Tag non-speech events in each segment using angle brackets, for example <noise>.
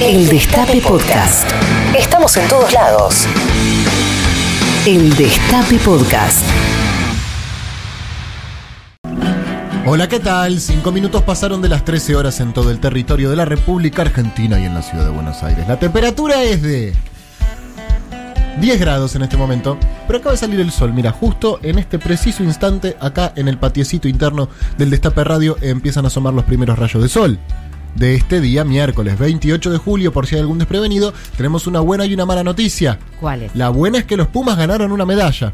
El Destape Podcast. Estamos en todos lados. El Destape Podcast. Hola, ¿qué tal? Cinco minutos pasaron de las 13 horas en todo el territorio de la República Argentina y en la ciudad de Buenos Aires. La temperatura es de 10 grados en este momento, pero acaba de salir el sol. Mira, justo en este preciso instante, acá en el patiecito interno del Destape Radio, empiezan a asomar los primeros rayos de sol. De este día, miércoles 28 de julio, por si hay algún desprevenido, tenemos una buena y una mala noticia. ¿Cuál es? La buena es que los Pumas ganaron una medalla.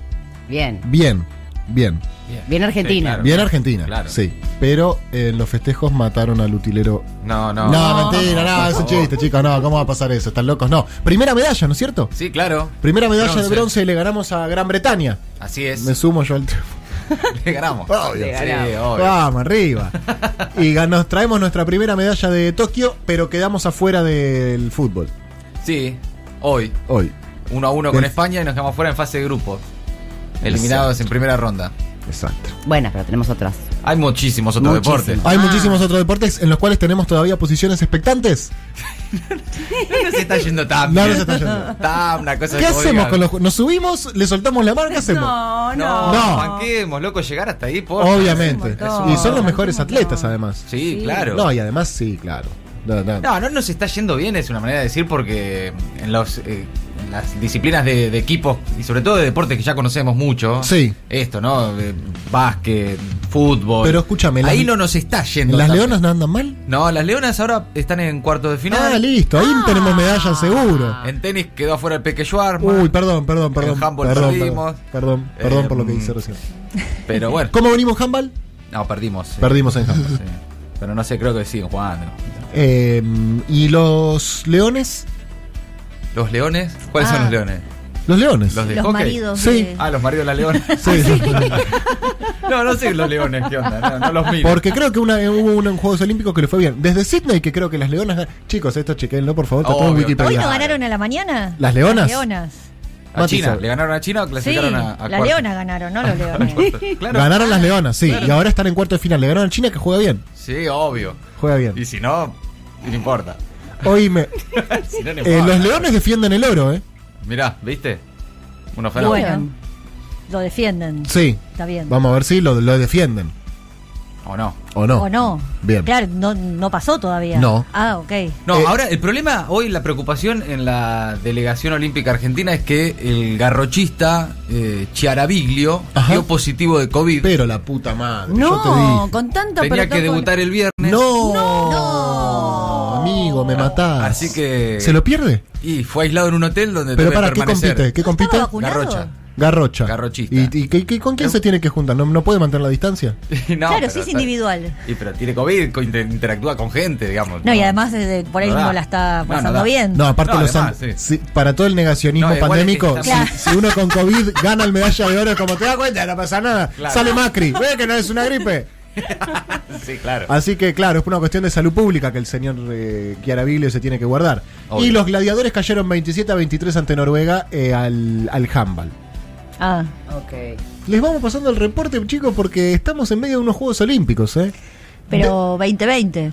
Bien. Bien, bien. Bien Argentina. claro. Bien Argentina, Claro. sí. Pero en los festejos mataron al utilero. No, no. No, mentira, no, es un chiste, chicos, no, ¿cómo va a pasar eso? Están locos, no. Primera medalla, ¿no es cierto? Sí, claro. Primera medalla de Bronce. bronce y le ganamos a Gran Bretaña. Así es. Me sumo yo al triunfo. <laughs> Le ganamos. Obvio. Sí, ganamos. obvio. Vamos, arriba. <laughs> Y nos traemos nuestra primera medalla de Tokio, pero quedamos afuera del fútbol. Sí, hoy. Hoy. Uno a uno con España y nos quedamos fuera en fase de grupo. Eliminados en primera ronda. Exacto. Buenas, pero tenemos otras. Hay muchísimos otros deportes. Hay Ah. muchísimos otros deportes en los cuales tenemos todavía posiciones expectantes. No se está yendo tan No, no bien. se está yendo. Está una cosa ¿Qué hacemos oigan. con los Nos subimos, le soltamos la mano, ¿qué hacemos? No, No, No. banquemos, loco, llegar hasta ahí, por Obviamente. Y son los mejores atletas, además. Sí, claro. No, y además sí, claro. No, no. No, no nos está yendo bien, es una manera de decir, porque en, los, eh, las disciplinas de, de equipos y sobre todo de deportes que ya conocemos mucho, Sí. esto, ¿no? De básquet, fútbol. Pero escúchame, las- ahí no nos está yendo. ¿Las leonas no andan mal? No, las leonas ahora están en cuartos de final. Ah, listo, ahí tenemos medalla seguro. En tenis quedó afuera el Peque Schwarman. Uy, perdón, perdón, perdón. En handball perdón, perdimos. Perdón, perdón, perdón por lo que Eh, hice recién. <laughs> Pero bueno, ¿Cómo venimos, handball? no, perdimos. Perdimos en handball. Sí. Pero no sé, creo que siguen jugando. Eh, ¿Y los leones? ¿Los leones? ¿Cuáles son Ah. los leones? Los leones. ¿Los de Los hockey? maridos Sí. de- Ah, los maridos de la leona. Sí, sí. <laughs> no, no sé los leones, ¿qué onda? No, no los miro. Porque creo que una, hubo uno en Juegos Olímpicos que le fue bien. Desde Sydney que creo que las leonas... Chicos, esto chequenlo, por favor. Está todo en Obvio, Wikipedia. ¿Hoy no ganaron a la mañana? ¿Las leonas? Las leonas. ¿A China? ¿Le ganaron a China o Sí, clasificaron a, a las leonas ganaron, no los <laughs> leones. Claro. Ganaron las leonas, sí. Y ahora están en cuarto de final. Le ganaron a China que juega bien. Sí, obvio. Juega bien. Y si no, no importa. Oíme, <laughs> no, no eh, los leones defienden el oro, ¿eh? Mirá, ¿viste? Unos fenómenos. bueno, lo defienden. Sí. Está bien. Vamos a ver si lo, lo defienden. ¿O no? ¿O no? ¿O no? Bien. Claro, no, no pasó todavía. No. Ah, ok. No, Eh, ahora el problema, hoy la preocupación en la delegación olímpica argentina es que el garrochista eh, Chiaraviglio Ajá. dio positivo de COVID. Pero la puta madre. yo te No, dije. con tanto Tenía que debutar el viernes. No. Me matás. Así que- ¿Se lo pierde? Y fue aislado en un hotel donde Pero para, ¿qué compite? ¿Qué ¿No compite? Garrocha. Garrocha. Garrochista. ¿Y, y con quién se tiene que juntar? ¿No, no puede mantener la distancia? <laughs> No, claro, pero sí es individual. Y pero tiene COVID, co- inter- interactúa con gente, digamos. No, y además eh, por ahí No la está No, no pasando bien. No, aparte No, los además, an- sí. si- para todo el negacionismo pandémico, es si, que está- si uno con COVID gana el medalla de oro, como te das cuenta, no pasa nada. Claro. Sale Macri, ve que no es una gripe. <laughs> Sí, claro. Así que, claro, es una cuestión de salud pública que el señor eh, Chiaraviglio se tiene que guardar. Obvio. Y los gladiadores cayeron 27 a 23 ante Noruega eh, al, al handball. Ah, Ok. Les vamos pasando el reporte, chicos, porque estamos en medio de unos Juegos Olímpicos, ¿eh? pero 2020.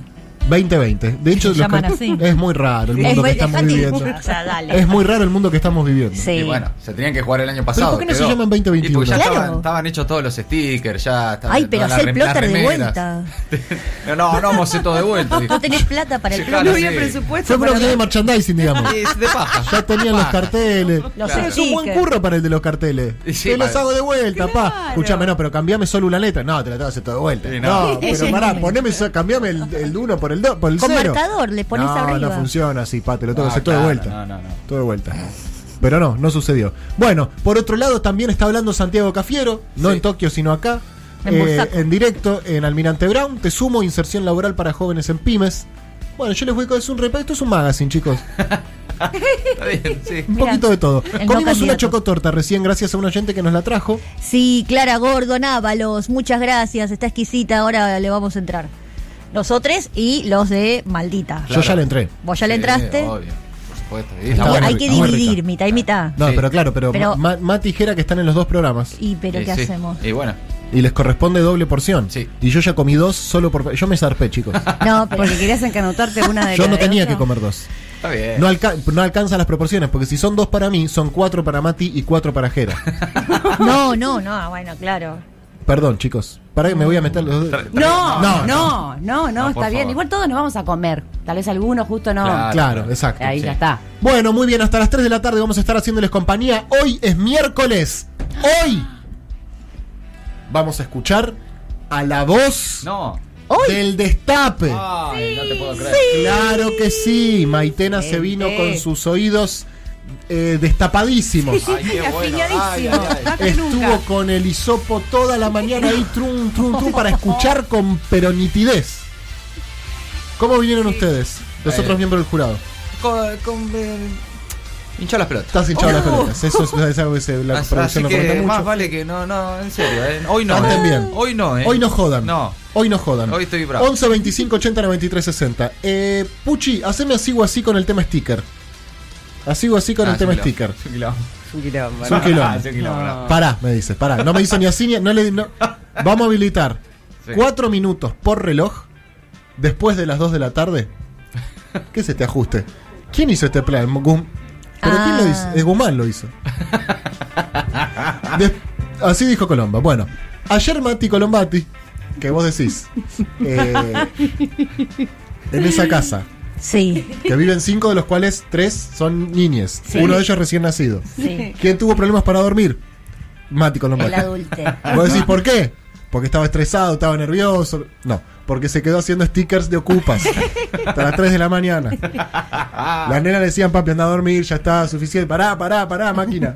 2020. De hecho, Se los así. es muy raro el Es mundo muy- que estamos viviendo. <laughs> O sea, dale. Es muy raro el mundo que estamos viviendo. Sí. Y bueno, se tenían que jugar el año pasado. por qué no se quedó. llaman 2021? Y porque ya Claro. estaban, estaban hechos todos los stickers, ya estaban Ay, pero hacer las de vuelta. <laughs> no, no, no vamos a hacer todo de vuelta. dijo. No tenés plata para el claro, No había presupuesto Fue una de merchandising, digamos. Es de paja. Ya tenían los carteles. Los es un buen curro para el de los carteles. Te los hago de vuelta, pa. Escuchame, no, pero cambiame solo una letra. No, te la tengo que hacer todo de vuelta. No. <laughs> pero pará, poneme, cambiame el, el uno por el dos, por el Con cero. marcador le pones no, arriba. no funciona así, pa, te lo tengo que No, hacer todo de vuelta. No, no, no. Todo de vuelta. Pero no, no sucedió. Bueno, por otro lado también está hablando Santiago Cafiero, no Sí. en Tokio sino acá, En eh, en directo en Almirante Brown. Te sumo inserción laboral para jóvenes en pymes. Bueno, yo les voy a decir un repaso. Esto es un magazine, chicos. Está bien, sí. Un Mirá, poquito de todo. el no Comimos una chocotorta recién gracias a un oyente que nos la trajo. Sí, Clara Gordon Ábalos, muchas gracias, está exquisita, ahora le vamos a entrar. Nosotros y los de Maldita. Yo ya le entré. Vos ya le entraste. obvio, por supuesto. Y Está está Hay- buena, hay bueno. que muy dividir, rica. mitad y mitad. No, Sí. pero claro, pero, Pero- Ma- Mati dijera que están en los dos programas. Y pero Y ¿qué sí. hacemos? Y bueno, Y les corresponde doble porción. Sí. Y yo ya comí dos solo por. Yo me zarpé, chicos. <laughs> No, Porque <laughs> querías encanotarte una de Yo no tenía que comer dos. Está bien. No, alca- no alcanza las proporciones, porque si son dos para mí, son cuatro para Mati y cuatro para Jera. <laughs> No, no, no, bueno, claro. Perdón, chicos. Para que me voy a meter los dos. No, No, no, no, no, está bien. favor. Igual todos nos vamos a comer. Tal vez algunos justo no. Claro. Claro, exacto. Ahí sí. ya está. Bueno, muy bien, hasta las 3 de la tarde vamos a estar haciéndoles compañía. Hoy es miércoles. Hoy vamos a escuchar a la voz No. del destape. Ay, no te puedo creer. Claro que sí. Maitena se vino con sus oídos eh, destapadísimos. Ay, qué bueno. Ay, Afiladísimo. ay, ay. Más que Estuvo nunca. con el hisopo toda la mañana ahí, trum, trum, trum, para escuchar con pero nitidez. ¿Cómo vinieron ustedes, los Eh. otros miembros del jurado? Con, con, eh, hinchó las pelotas. Estás hinchado las Oh. pelotas. Eso es, es algo que se, la Así producción lo que comenta más mucho. vale que no, no, en serio, eh. Hoy no. Canten eh. bien. Hoy no, eh. Hoy no jodan. No. Hoy no jodan. Hoy estoy bravo. 11 25 80 93 60. Eh, Puchi, haceme así o así con el tema sticker. Así o así con Ah, el tema es un sticker. quilombo. Es un quilombo. Es un quilombo. Es un quilombo, no. Pará, me dice, pará. No me dice ni así ni. No le, no. Vamos a habilitar Sí. cuatro minutos por reloj después de las 2 de la tarde. ¿Qué es este ajuste? ¿Quién hizo este plan? Gum- ¿Pero quién lo Ah. hizo? Es Gumán lo hizo. Así dijo Colomba. Bueno, ayer Mati Colombati, que vos decís, <laughs> eh, en esa casa, Sí, que viven cinco de los cuales tres son niñes. Sí. Uno de ellos recién nacido. sí. ¿Quién tuvo problemas para dormir? Mati El Colombati. adulte. Vos decís, ¿por qué? Porque estaba estresado, estaba nervioso. No, porque se quedó haciendo stickers de ocupas hasta las 3 de la mañana. Las nenas le decían, papi, anda a dormir, ya está suficiente. Pará, pará, pará, máquina.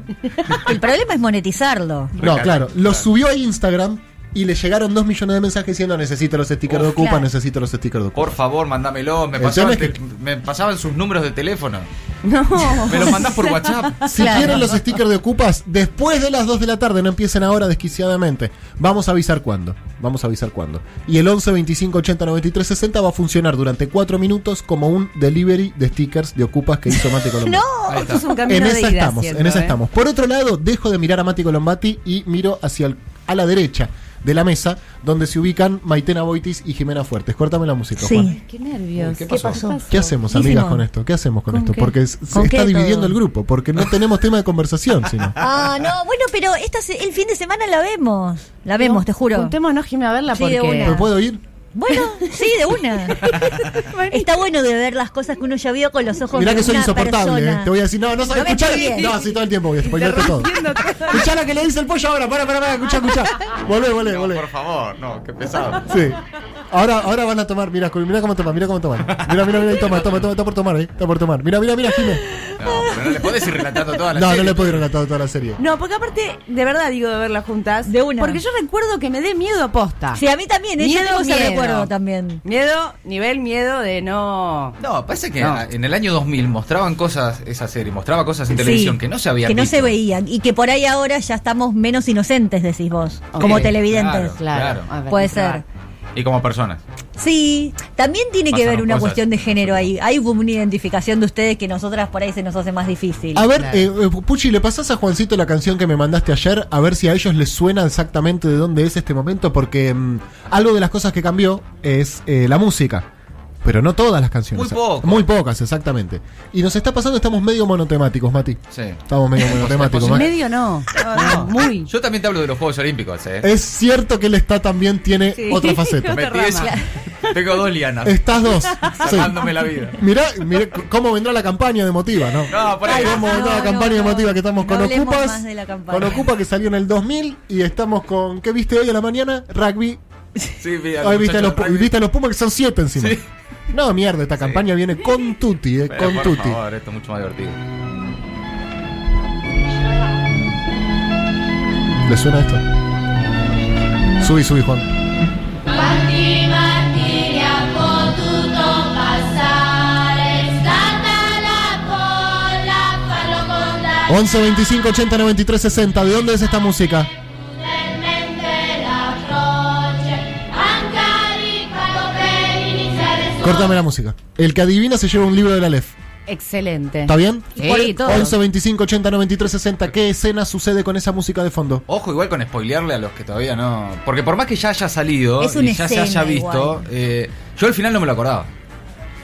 El problema es monetizarlo. No, claro, lo subió a Instagram y le llegaron 2 millones de mensajes diciendo, necesito los stickers de ocupa, claro. necesito los stickers de ocupa. Por favor, mándamelo. Me pasaban, te- me pasaban sus números de teléfono. No. Me los mandás por WhatsApp. Si <laughs> Claro. quieren los stickers de ocupas, después de las 2 de la tarde, no empiecen ahora desquiciadamente. Vamos a avisar cuándo. Vamos a avisar cuándo. Y el 11 25 80 93 60 va a funcionar durante 4 minutos como un delivery de stickers de ocupas que hizo Mati Colombati. <laughs> No, Esto es un camino En de esa estamos, en esa ¿eh? estamos. Por otro lado, dejo de mirar a Mati Colombati y miro hacia el- a la derecha de la mesa, donde se ubican Maitena Boitis y Jimena Fuertes. Córtame la música, Sí. Juan. Qué nervios. ¿qué pasó? ¿Qué hacemos, ¿Qué amigas, hicimos? con esto? ¿Qué hacemos con, ¿Con esto? qué? Porque se ¿Con qué está dividiendo todo? el grupo, porque no tenemos tema de conversación, sino. <laughs> Ah, no, bueno, pero esta se- el fin de semana la vemos. La vemos, te juro. Juntémonos, Jimmy, a verla Sí, porque. de una. ¿Me puedo ir? Bueno, sí, de una. <laughs> Está bueno de ver las cosas que uno ya vio con los ojos Mirá de que soy una insoportable, persona. ¿eh? Te voy a decir, no, no sabes No escuchar. No, sí, todo el tiempo voy a spoilearte todo. Escuchá la que le dice el pollo ahora, para, para, para, escuchá, escuchá. <laughs> Volvé, volvé, No, volvé. por favor, no, qué pesado. Sí. Ahora, ahora van a tomar, mira, mira cómo toman, mira cómo toman. Mira, mira, mira, toma, toma, toma, está por tomar, eh. Está por tomar. Mira, mira, mira, Jimé. No, pero no le podés ir relatando toda la No, no serie. le puedo ir relatando toda la serie. No, porque aparte, de verdad digo de verlas juntas. De una. Porque yo recuerdo que me dé miedo a posta. Sí, a mí también, ¿eh? yo Miedo, tengo ese miedo. recuerdo también. Miedo, nivel miedo de no. No, parece que No. en el año 2000 mostraban cosas, esa serie, mostraba cosas en Sí, televisión que no se habían Que no visto. se veían. Y que por ahí ahora ya estamos menos inocentes, decís vos. Como televidentes. Claro. ver, Puede ser. Y como personas. Sí, también tiene que ver una cosas. cuestión de género ahí. Hay una identificación de ustedes que nosotras por ahí se nos hace más difícil. A ver, Claro. eh, eh, Puchi, ¿le pasás a Juancito la canción que me mandaste ayer? A ver si a ellos les suena exactamente de dónde es este momento, porque mm, algo de las cosas que cambió es eh, la música. Pero no todas las canciones. Muy poco. Muy pocas, exactamente. Y nos está pasando, estamos medio monotemáticos, Mati. Sí. Estamos medio <laughs> monotemáticos. Mati. Medio no. No, muy. Yo también te hablo de los Juegos Olímpicos, ¿eh? Es cierto que él está también, tiene Sí. otra <laughs> faceta. Tengo dos lianas. Estás dos. <laughs> Sí. Salvándome la vida. Mirá, mirá cómo vendrá la campaña de Motiva, ¿no? No, por ahí. ¿Cómo vendrá No, la campaña no, de no. Motiva que estamos No con Ocupas? más de la campaña. Con Ocupa que salió en el 2000 y estamos con ¿qué viste hoy a la mañana? Rugby. Sí, vi a Hoy viste a los, viste a los Pumas que son siete encima. Sí. No, mierda, esta campaña viene con Tutti, eh, Pero, con por Tutti. favor, esto es mucho más divertido. ¿Le suena esto? Subí, subí, Juan. Quanti martiri ha potuto passare, è stata la folla a farlo contare 11 25 80 93 60. ¿De dónde es esta música? Su. Córtame la música. El que adivina se lleva un libro de la LEF. Excelente. ¿Está bien? Sí, todo. 11 25 80 93 60. ¿Qué escena sucede con esa música de fondo? Ojo igual con spoilearle a los que todavía no... Porque por más que ya haya salido Es una y ya se haya visto, igual. eh, yo al final no me lo acordaba.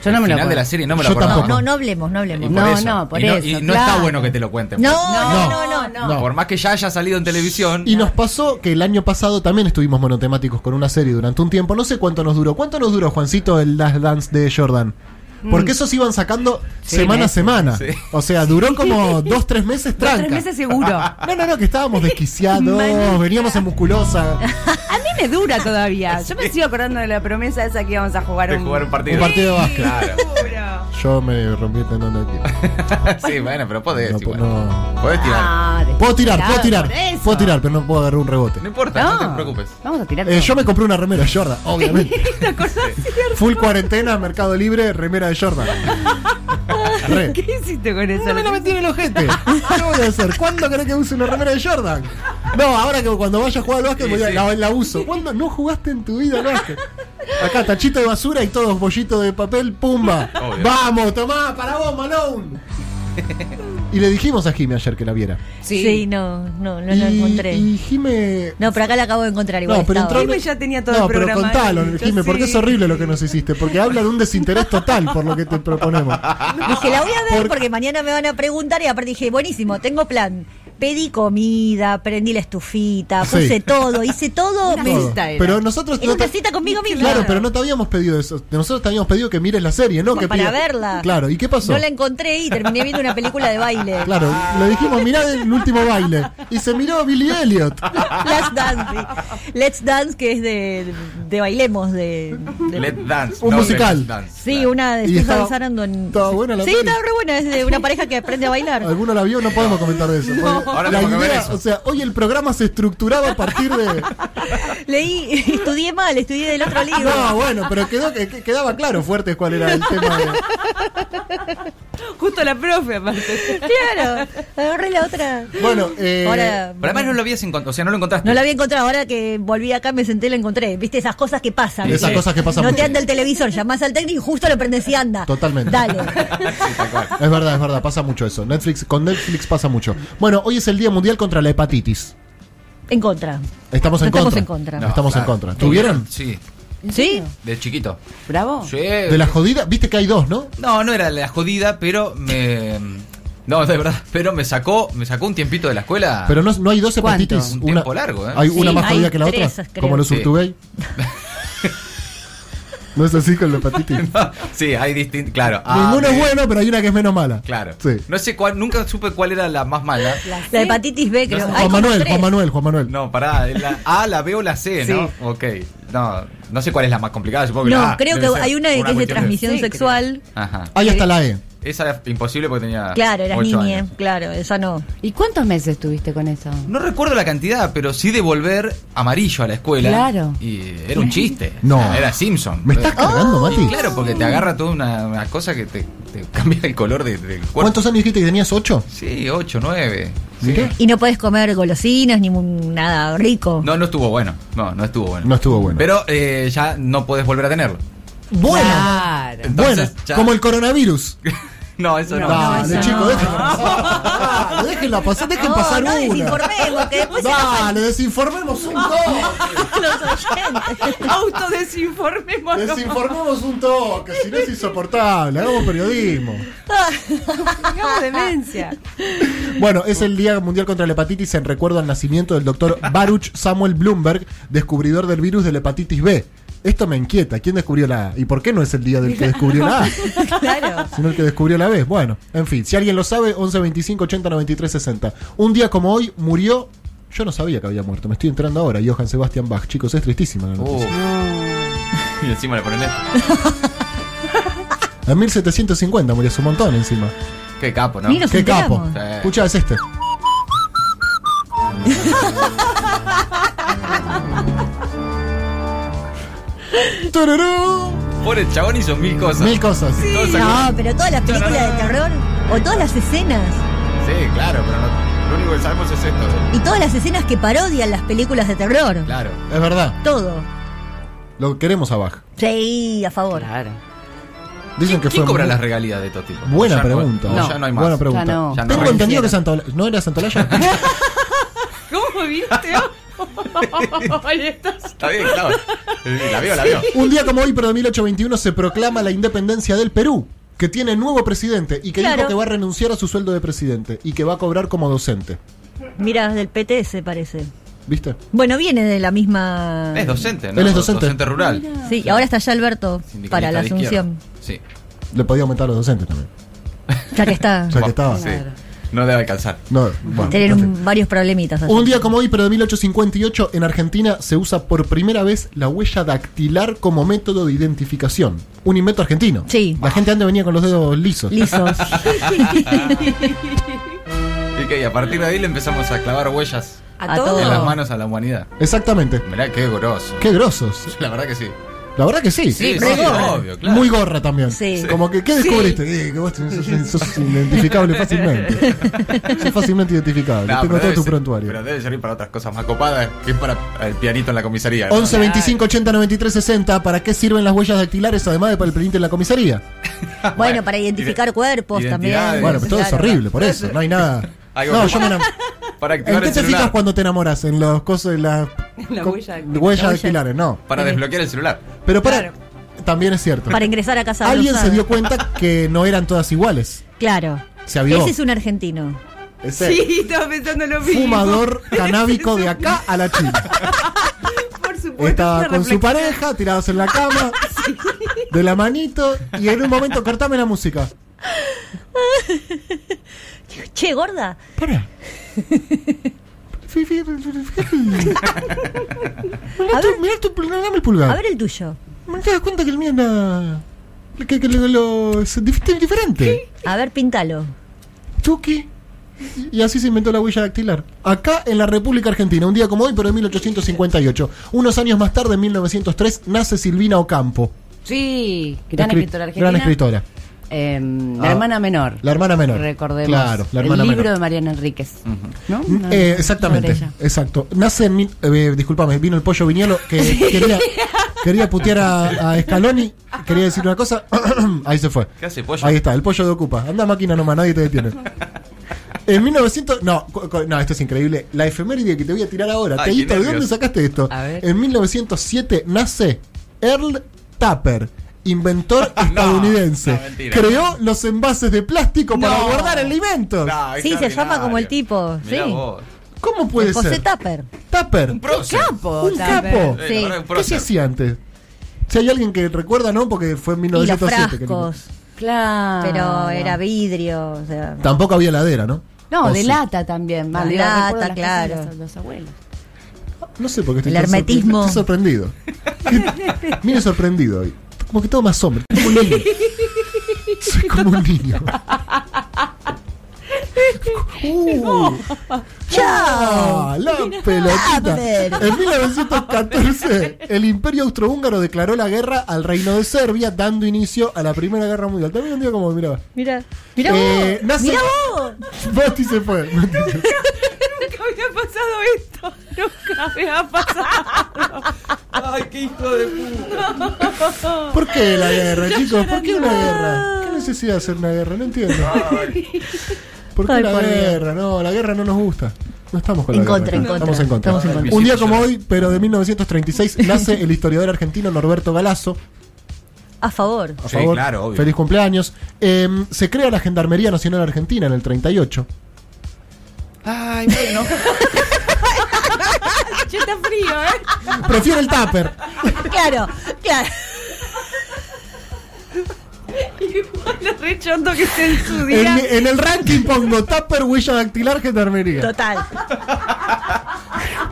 Yo no me lo final de la serie no me lo Yo acordaba. tampoco. No, no hablemos, no Y hablemos. por No, eso. no, por y no, eso, y no claro. está bueno que te lo cuenten. No, No, no, no, no. no. Por más que ya haya salido en televisión. Y nos pasó que el año pasado también estuvimos monotemáticos con una serie durante un tiempo. No sé cuánto nos duró. ¿Cuánto nos duró, Juancito, el Last Dance de Jordan? Porque esos iban sacando Sí, semana a meses. semana. Sí. O sea, duró como dos, tres meses Dos, tranca. tres meses seguro. <laughs> No, no, no, que estábamos desquiciados, veníamos en musculosa. <laughs> Mí me dura todavía. <laughs> Yo me sigo acordando de la promesa esa que íbamos a jugar de un, jugar un partido. Un partido de básquet. Claro. Yo me rompí el tendón de aquí. <laughs> sí, bueno, pero podés No, igual. no. Podés tirar. Ah, Puedo tirar, puedo tirar. Puedo tirar, pero no puedo agarrar un rebote. No importa, no, te preocupes. Vamos a tirar. Eh, yo me compré una remera de Jordan, <laughs> obviamente. Full cuarentena, Mercado Libre, remera de Jordan. Re. ¿Qué hiciste con eso? No me la metí en el ojete. ¿Qué voy a hacer? ¿Cuándo querés que use una remera de Jordan? No, ahora que cuando vaya a jugar al básquet Sí, voy a- sí. la, la uso. ¿Cuándo no jugaste en tu vida al básquet? Acá, tachito de basura y todos bollitos de papel, pumba. Obvio. Vamos, tomá, para vos, Malone. Y le dijimos a Jime ayer que la viera. Sí, no, no, no y, encontré. y Jime. No, pero acá la acabo de encontrar igual. No, pero entró. Jime ya tenía todo no, el pero programa contalo, hecho, Jime, porque sí. es horrible lo que nos hiciste. Porque habla de un desinterés total por lo que te proponemos. Dije, la voy a ver Por- porque mañana me van a preguntar y aparte dije, buenísimo, tengo plan. Pedí comida, prendí la estufita, Sí. puse todo, hice todo. Una me- cita. Era. Pero nosotros. Era no una te- cita conmigo misma. Claro, pero no te habíamos pedido eso. Nosotros te habíamos pedido que mires la serie, ¿no? Que para pidas- verla. Claro, ¿y qué pasó? No la encontré y terminé viendo una película de baile. Claro, le dijimos, mirá el último baile. Y se miró Billy Elliot. Let's Dance. sí. Let's Dance, que es de, de bailemos, de, de- Let Dance. Un no musical. Let's Dance. Sí, Claro. una de estaba- Sarandon. estaba buena la Sí, estaba re buena, es de una pareja que aprende a bailar. ¿Alguno la vio? No podemos comentar de eso. porque Ahora la idea, eso. o sea, hoy el programa se estructuraba a partir de. <laughs> Leí, estudié mal, estudié del otro libro. No, bueno, pero quedó, que- que- quedaba claro fuerte cuál era el <laughs> tema de. Justo la profe, aparte. Claro, agarré la otra. Bueno, eh, Ahora, Pero además no lo habías encontrado, o sea, no lo encontraste. no la había encontrado, ahora que volví acá me senté y la encontré. ¿Viste esas cosas que pasan? Esas Sí. cosas que pasan No mucho. te anda el televisor, llamás al técnico y justo lo prendes y anda. Totalmente. Dale. <laughs> Sí. Es verdad, es verdad, pasa mucho eso. Netflix, con Netflix pasa mucho. Bueno, hoy es el Día Mundial contra la Hepatitis. En contra. Estamos en Estamos contra. en contra. No, Estamos en contra. ¿Tuvieron? Sí, ¿Sí? de chiquito. Bravo. Sí. De la jodida, viste que hay dos, ¿no? No, no era la jodida, pero me. No, de verdad, pero me sacó, me sacó un tiempito de la escuela. Pero no, no hay dos ¿Cuánto? hepatitis. Un una, tiempo largo, ¿eh? Hay Sí, una más hay jodida que la tres, otra. creo. Como los Sí. <laughs> No es así con la hepatitis. <laughs> sí, hay distintos. Claro. A, Ninguno es bueno, pero hay una que es menos mala. Claro. Sí. No sé cuál, nunca supe cuál era la más mala. La hepatitis B, creo. No, Juan Manuel. Juan Manuel, Juan Manuel. No, pará, la A, la B o la C, ¿no? Ok. No, no sé cuál es la más complicada, supongo que la No, A creo que hay una que es de transmisión Sí, sexual. Ajá. Ahí hasta la E. Esa era imposible porque tenía. Claro, eras ocho niña, años. claro, esa no. ¿Y cuántos meses estuviste con eso? No recuerdo la cantidad, pero sí de volver amarillo a la escuela. Claro. Y era un chiste. <laughs> No. Era Simpson. ¿Me estás cargando, Oh. Mati? Y claro, porque te agarra toda una, una cosa que te, te cambia el color de- del cuerpo. ¿Cuántos años dijiste que tenías? ¿Ocho? Sí, 8, 9. Mirá. Y no puedes comer golosinas ni nada rico. No, no estuvo bueno. No, no estuvo bueno. No estuvo bueno. Pero eh, ya no podés volver a tenerlo. Bueno, Claro. Entonces, bueno, ya- como el coronavirus. <laughs> No, eso no. Dale, eso chicos, no. déjenla pasar. <laughs> Dale, déjenla pasar, dejen No, pasar no una. desinformemos, que después se desinformemos un toque. <laughs> los oyentes. Autodesinformémonos. Desinformemos un toque, si no es insoportable. Hagamos periodismo. Tengamos demencia. Bueno, es el Día Mundial contra la Hepatitis en recuerdo al nacimiento del doctor Baruch Samuel Bloomberg, descubridor del virus de la hepatitis B. Esto me inquieta. ¿Quién descubrió la A? ¿Y por qué no es el día del que descubrió la A? <laughs> Claro. Sino el que descubrió la B. Bueno, en fin, si alguien lo sabe, 11 25 80 93 60. Un día como hoy murió. Yo no sabía que había muerto, me estoy enterando ahora. Johann Sebastian Bach. Chicos, es tristísima la noticia. <laughs> y encima le ponen esto. En 1750 murió, es un montón encima. Qué capo, ¿no? Qué capo. Sí. Escucha, es este. <laughs> Tururú. Por el chabón hizo mil cosas. Mil cosas. No, pero todas las películas de terror o todas las escenas Sí, claro, pero no- lo único que sabemos es esto. y todas las escenas que parodian las películas de terror. Claro. Es verdad. Todo. Lo queremos a Bach. Sí, a favor. Claro. Dicen que ¿Quién fue cobra muy- las regalías de estos tipos? Buena Ya pregunta. no, ya no hay más. Buena pregunta. Ya no. Ya no Tengo entendido que Santolaya. ¿No era Santolaya? <laughs> ¿Cómo viste? <laughs> <laughs> Está bien, claro. La vio, la vio. Un día como hoy, pero de 1821, se proclama la independencia del Perú, que tiene nuevo presidente y que Claro. dijo que va a renunciar a su sueldo de presidente y que va a cobrar como docente. Mira, del PTS parece. ¿Viste? Bueno, viene de la misma. Es docente, ¿no? Él es docente. rural. Sí, y ahora está ya Alberto Sindicalista para la izquierda. Asunción. Sí. Le podía aumentar a los docentes también. Ya que está. Ya que estaba. Sí. No debe alcanzar. No, bueno, Tener un- varios problemitas. allá. Un día como hoy, pero de 1858, en Argentina se usa por primera vez la huella dactilar como método de identificación. Un invento argentino. Sí. La gente antes venía con los dedos lisos. Lisos. <laughs> Y que y a partir de ahí le empezamos a clavar huellas A A todos. en todo. las manos a la humanidad. Exactamente. Mirá qué grosso. Qué grosos. La verdad que sí. La verdad que sí. Sí, sí, gorra. obvio, claro. Muy gorra también. Sí. Como que, ¿qué descubriste? Eh, que vos tenés- sos, sos identificable fácilmente. sos fácilmente identificable. No, Tengo pero todo tu ser- prontuario. Pero debe servir para otras cosas más copadas que para el pianito en la comisaría. ¿no? 11 25 80 93 60. ¿Para qué sirven las huellas dactilares además de para el pendiente en la comisaría? <laughs> bueno, para identificar ide- cuerpos también. Bueno, pues todo es horrible, por eso. No hay nada. <laughs> Algo No, yo me <laughs> Para ¿En activar qué el te fijas cuando te enamoras? En los cosas, en las la huellas La huella- dactilares, no. Para desbloquear el celular. Pero para. Claro. También es cierto. Para ingresar a casa Alguien se dio cuenta que no eran todas iguales. Claro. Se. Ese es un argentino. Ese Sí, estaba pensando lo mismo. fumador <laughs> canábico de acá a la China. <laughs> Por supuesto. Estaba con su pareja, tirados en la cama, <laughs> de la manito, y en un momento cortame la música. Che, gorda. Para. Mirá A tu- ver. mirá tu pulgar, dame el pulgar. A ver el tuyo. ¿No te das cuenta que el mío es nada- que, que lo, lo- es dif- diferente? A ver, pintalo. Chucky. Y así se inventó la huella dactilar. Acá en la República Argentina, un día como hoy, pero en 1858. Unos años más tarde, en 1903, nace Silvina Ocampo. Sí, gran Escri- escritora argentina. Gran escritora. Eh, la Ah, hermana menor. La hermana menor. Recordemos. Claro, la hermana el libro menor. de Mariana Enríquez. Eh, exactamente, exacto. Nace en. Eh, disculpame, vino el pollo viñolo que <laughs> quería, quería putear a, a Scaloni. Quería decir una cosa. <clears throat> Ahí se fue. ¿Qué hace pollo? Ahí está, el pollo de Ocupa. Anda máquina nomás, nadie te detiene. En 1900. No, no, esto es increíble. La efeméride que te voy a tirar ahora. Ay, qué ¿de dónde sacaste esto? A ver. En 1907 nace Earl Tapper. Inventor <laughs> estadounidense. no. Creó los envases de plástico para No. guardar alimentos. No, Sí, se llama como el tipo. Mirá sí. vos. ¿Cómo puede José ser? Tapper. Tapper. Un prócer. Capo, Un capo. Sí. un ¿Qué se hacía antes? Si hay alguien que recuerda, ¿no? Porque fue en Y los 1907. que frascos. Claro. Pero era vidrio. O sea. Tampoco había heladera, ¿no? No, ¿O de sí? lata también. Digo, lata, las de claro. Los, los abuelos. No sé por qué estoy El hermetismo. Estoy sorprendido. <laughs> Mire sorprendido hoy. Como que todo más hombre. Como un niño. <laughs> Soy como un niño. Uh, ¡Ya! La pelotita. Tapper. En 1914, el Imperio Austrohúngaro declaró la guerra al Reino de Serbia, dando inicio a la Primera Guerra Mundial. También un día como, mira. Mira. Mira Eh, vos. nace- Mira vos. Basti se fue. <laughs> Nunca había pasado esto. Nunca había pasado. Qué hijo de puta. <laughs> ¿Por qué la guerra, chicos? ¿Por qué una guerra? ¿Qué necesidad de hacer una guerra? No entiendo. ¿Por qué Ay, la por guerra? No, la guerra no nos gusta. No estamos con En la contra, guerra. en contra. Estamos en contra. Estamos en contra. Un día como hoy, pero de 1936, <laughs> nace el historiador argentino Norberto Galazo. A favor. A Sí, favor. claro, obvio. Feliz cumpleaños. Em, se crea la Gendarmería Nacional Argentina en el 38. Ay, bueno. Está frío, ¿eh? Prefiere el tupper. Claro, claro. Igual lo rechondo que esté en su En, día. en el ranking pongo tupper, huella dactilar, Gendarmería. Total.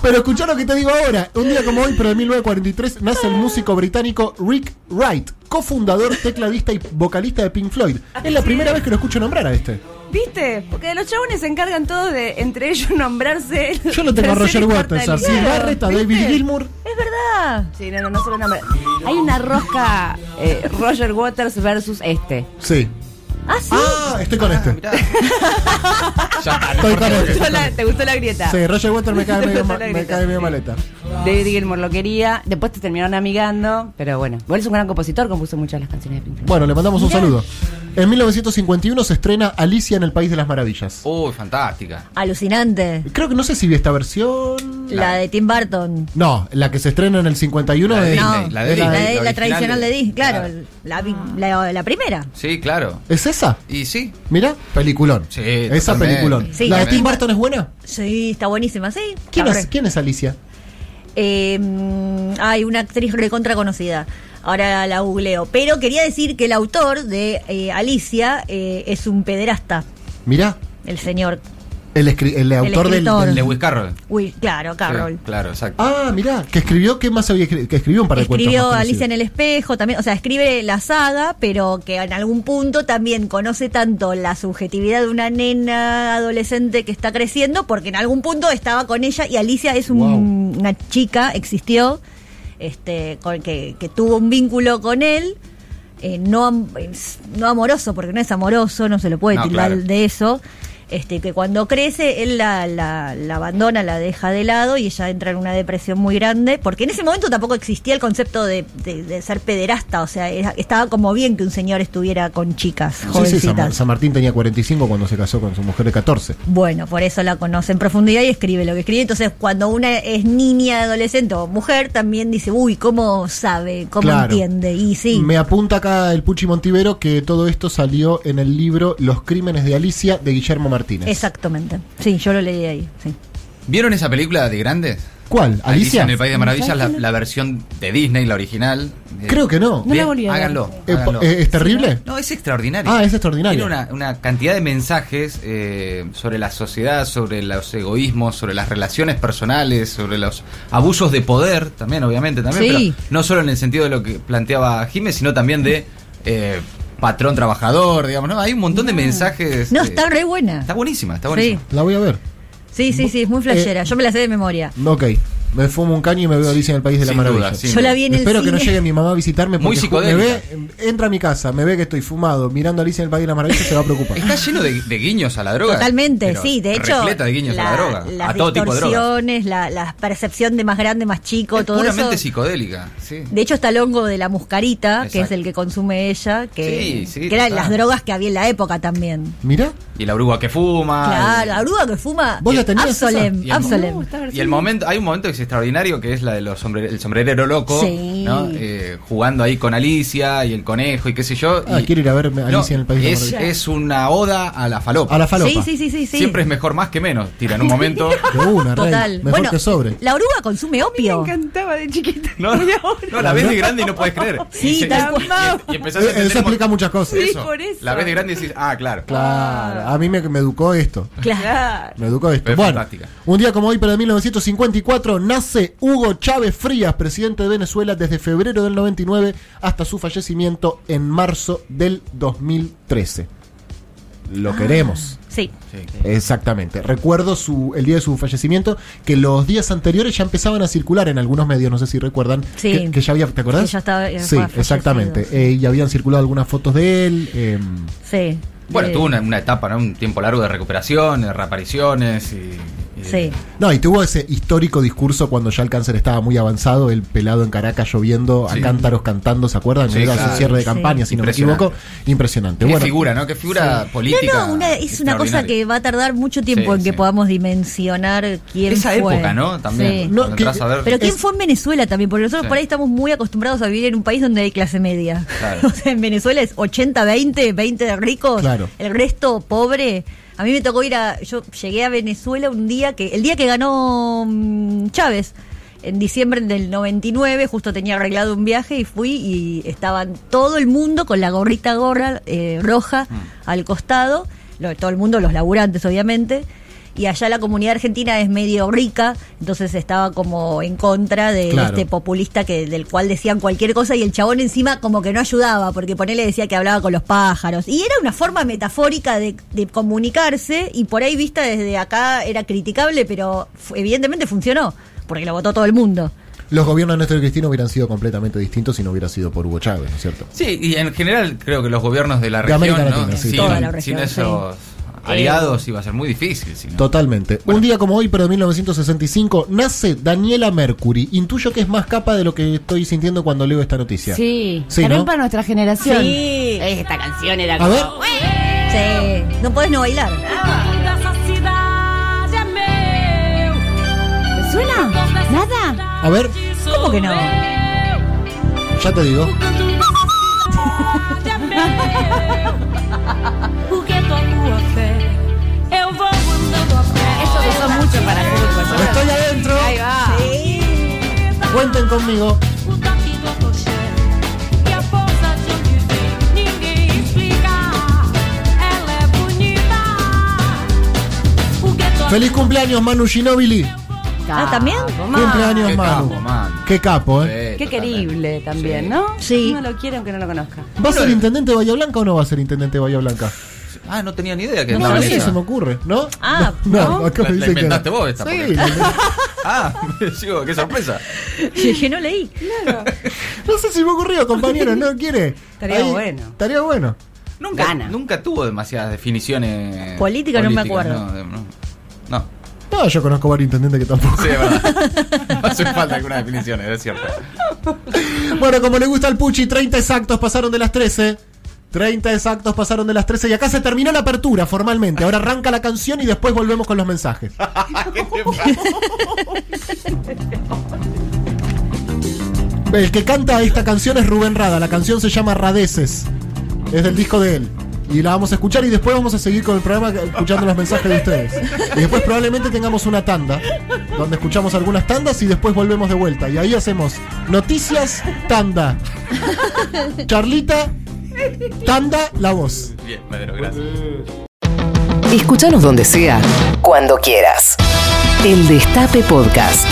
Pero escuchá lo que te digo ahora. Un día como hoy, pero de 1943, nace el músico británico Rick Wright, cofundador, tecladista y vocalista de Pink Floyd. Es la primera vez que lo escucho nombrar a este. ¿Viste? Porque los chabones se encargan todos de, entre ellos, <laughs> nombrarse. Yo lo tengo a Roger Waters, a Sid. Barrett, a. David Gilmour. Es verdad. Sí, no, no, no solo nombre. Hay una rosca eh, Roger Waters versus este. Sí. Ah, sí. Ah, estoy con este. Mirá. <laughs> ya está, Estoy con este. ¿Te gustó la- ¿Te gustó la grieta? Sí, Roger Waters me cae <laughs> medio, ma- me cae medio sí. maleta. David Gilmour lo quería. Después te terminaron amigando. Pero bueno, igual es un gran compositor, compuso muchas de las canciones de Pink Floyd. Bueno, le mandamos un Mirá. saludo. En 1951 se estrena Alicia en el País de las Maravillas. Uy, fantástica. Alucinante. Creo que no sé si vi esta versión. La de Tim Burton. No, la que se estrena en el 51 La de. Disney, No, la de la La, Disney. de- la original tradicional de Disney, claro. Claro. La, la- la primera. Sí, claro. ¿Es esa? Y sí. Mira, peliculón. Sí, Esa totalmente. peliculón. Sí, ¿La de. Tim Burton es buena? Sí, está buenísima, sí. ¿Quién Está es, re- ¿quién es Alicia? Eh, hay una actriz recontra conocida. Ahora la googleo. Pero quería decir que el autor de eh, Alicia eh, es un pederasta, Mirá, el señor. El, escri- el autor del, escritor. del- Lewis Carroll. Uy, claro, Carroll. Sí, claro, exacto. Ah, mirá, que escribió, ¿qué más había escrito? Que escribió un par de cuentos Escribió Alicia en el espejo también, o sea, escribe la saga, pero que en algún punto también conoce tanto la subjetividad de una nena adolescente que está creciendo, porque en algún punto estaba con ella y Alicia es un- Wow. una chica, existió, este, con que, que tuvo un vínculo con él. eh, no, no amoroso, porque no es amoroso, no se lo puede No, tildar claro. de eso. Este, que cuando crece, él la, la- la abandona, la deja de lado y ella entra en una depresión muy grande, porque en ese momento tampoco existía el concepto de, de- de ser pederasta, o sea, era- estaba como bien que un señor estuviera con chicas Sí, sí, jovencitas. San, San Martín tenía 45 cuando se casó con su mujer de 14. Bueno, por eso la conoce en profundidad y escribe lo que escribe. Entonces, cuando una es niña, adolescente o mujer, también dice, uy, ¿cómo sabe? ¿Cómo Claro. entiende? Y sí. Me apunta acá el Puchi Montivero que todo esto salió en el libro Los crímenes de Alicia de Guillermo Martínez. Exactamente. Sí, yo lo leí ahí. Sí. ¿Vieron esa película de grandes? ¿Cuál? ¿Alicia? en el País de Maravillas, la, la versión de Disney, la original. Eh, Creo que no. No la. Háganlo. Eh, háganlo. ¿Es terrible? No, es extraordinario. Ah, es extraordinario. Tiene una, una cantidad de mensajes eh, sobre la sociedad, sobre los egoísmos, sobre las relaciones personales, sobre los abusos de poder, también, obviamente, también. Sí. Pero no solo en el sentido de lo que planteaba Jiménez, sino también de eh, patrón trabajador, digamos, ¿no? Hay un montón de mensajes. No, eh, está re buena. Está buenísima, está Sí. buenísima. La voy a ver. Sí, sí, sí, es muy flashera. Eh, yo me la sé de memoria. Ok. Me fumo un caño y me veo Alicia en el País de la Sin Maravilla. duda, sin Yo la vi en el Espero que no llegue mi mamá a visitarme Muy porque ju- me psicodélica. ve, entra a mi casa, me ve que estoy fumado, mirando a Alicia en el País de la Maravilla, se va a preocupar. Está lleno de, de guiños a la droga. Totalmente, sí. De hecho, Repleta de guiños a la droga. las a todo tipo de drogas. distorsiones, la, la percepción de más grande, más chico, Es todo puramente eso. psicodélica. Sí. De hecho, está el hongo de la muscarita, que es el que consume ella, que, Sí, sí, que eran las drogas que había en la época también. Mira, Y la oruga que fuma. Claro, y- la oruga que fuma. ¿Vos la tenías Absolem? Y el- Absolem. Y momento, hay un momento que extraordinario que es la de los sombre- el sombrerero loco, Sí. ¿no? Eh, jugando ahí con Alicia y el conejo y qué sé yo. Ah, y- quiero ir a ver a Alicia No, en el País es, una oda a la falopa. a la falopa. Sí, sí, sí, sí, sí. Siempre es mejor más que menos. Tira en un momento. <laughs> De una, rey. Total. Mejor bueno, que sobre. la oruga consume Me opio. encantaba de chiquita. No, la ves de grande y no puedes creer. Sí, Y y- cual. Y, y empezás a Eso explica muchas cosas. Sí, Eso. por eso. La ves de grande y dices, ah, claro. Claro, a mí me, me educó esto. Claro. Me educó esto. Es bueno, fantástica. un día como hoy, pero de 1954, nace Hugo Chávez Frías, presidente de Venezuela desde febrero del 99 hasta su fallecimiento en marzo del 2013. Lo queremos. Sí. Sí. Exactamente. Recuerdo su, el día de su fallecimiento que los días anteriores ya empezaban a circular en algunos medios, no sé si recuerdan. Sí. Que, que ya había, ¿te acordás? Que ya estaba- ya sí, exactamente. Eh, y habían circulado algunas fotos de él. em, Sí. Bueno, tuvo una, una etapa, ¿no? Un tiempo largo de recuperación, de reapariciones y. y- Sí. No, y tuvo ese histórico discurso cuando ya el cáncer estaba muy avanzado, el pelado en Caracas lloviendo, a Sí. cántaros cantando, ¿se acuerdan? Sí, Era claro. su cierre de Sí. campaña, si no me Impresionante. equivoco. Impresionante. Qué Bueno, figura, ¿no? Qué figura política. No, no, una- es una cosa que va a tardar mucho tiempo Sí, en que sí. podamos dimensionar quién Esa fue. época, ¿no? También. Sí. No, que- ver- Pero quién Es- fue en Venezuela también, porque nosotros Sí. por ahí estamos muy acostumbrados a vivir en un país donde hay clase media. Claro. <laughs> o sea, en Venezuela es 80-20, 20 de ricos, Claro. el resto pobre. A mí me tocó ir a. Yo llegué a Venezuela un día que. El día que ganó mm, Chávez, en diciembre del 99, justo tenía arreglado un viaje y fui y estaban todo el mundo con la gorrita gorra eh, roja Mm. al costado. Lo- todo el mundo, los laburantes, obviamente. Y allá la comunidad argentina es medio rica, entonces estaba como en contra de Claro. este populista que del cual decían cualquier cosa y el chabón encima como que no ayudaba, porque ponele decía que hablaba con los pájaros. Y era una forma metafórica de, de comunicarse y por ahí vista desde acá era criticable, pero evidentemente funcionó, porque lo votó todo el mundo. los gobiernos de Néstor y Cristina hubieran sido completamente distintos si no hubiera sido por Hugo Chávez, ¿no es cierto? Sí, y en general creo que los gobiernos de la De región, América ¿no? Latina, sí. sin, Toda la sin región, esos aliados iba a ser muy difícil. si no. Totalmente. Un día como hoy, pero de 1965, nace Daniela Mercury. Intuyo que es más capa de lo que estoy sintiendo cuando leo esta noticia. Sí, Sí, ¿no? para nuestra generación. Sí. Esta canción era A como, ver. Sí. No podés no bailar. ¿Te suena? ¿Nada? A ver, ¿Cómo que no? ya te digo. <laughs> conmigo. Feliz cumpleaños, Manu Ginobili. Ah, ¿también? Cumpleaños, Qué Manu. capo, Manu. Qué capo, ¿eh? Sí, Qué querible también, Sí. ¿no? Sí. Uno lo quiere aunque no lo conozca. ¿Va a ser intendente de Bahía Blanca o no va a ser intendente de Bahía Blanca? Ah, no tenía ni idea que No, estaba no en sé, esa. se me ocurre, ¿no? Ah, <laughs> no, ¿no? acá La- me la dicen que inventaste vos esta, Sí, porque- la inventé. Ah, <laughs> digo, qué sorpresa. que no leí. <laughs> no sé si me ocurrió, compañero, ¿no quiere? Estaría bueno. Estaría bueno. Nunca, Gana. nunca tuvo demasiadas definiciones. Política no me acuerdo. No, no. No. No, yo conozco varios intendentes que tampoco. Sí, verdad. No <laughs> hace falta alguna definición, es cierto. Bueno, como le gusta al Puchi, 30 exactos pasaron de las 13. 30 exactos pasaron de las 13 y acá se terminó la apertura formalmente. Ahora arranca la canción y después volvemos con los mensajes. <laughs> El que canta esta canción es Rubén Rada. La canción se llama Radeces. Es del disco de él. Y la vamos a escuchar y después vamos a seguir con el programa escuchando los mensajes de ustedes. Y después probablemente tengamos una tanda, donde escuchamos algunas tandas y después volvemos de vuelta. Y ahí hacemos noticias, tanda. Charlita, tanda, la voz. Bien, Madero, gracias. Escúchanos donde sea, cuando quieras. El Destape Podcast.